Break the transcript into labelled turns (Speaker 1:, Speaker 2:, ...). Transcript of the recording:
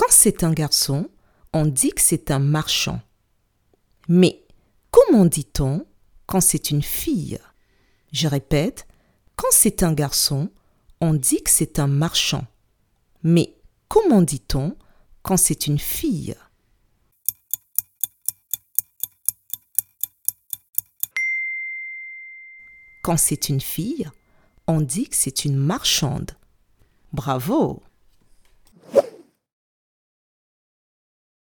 Speaker 1: Quand c'est un garçon, on dit que c'est un marchand. Mais comment dit-on quand c'est une fille? Je répète, quand c'est un garçon, on dit que c'est un marchand. Mais comment dit-on quand c'est une fille? Quand c'est une fille, on dit que c'est une marchande. Bravo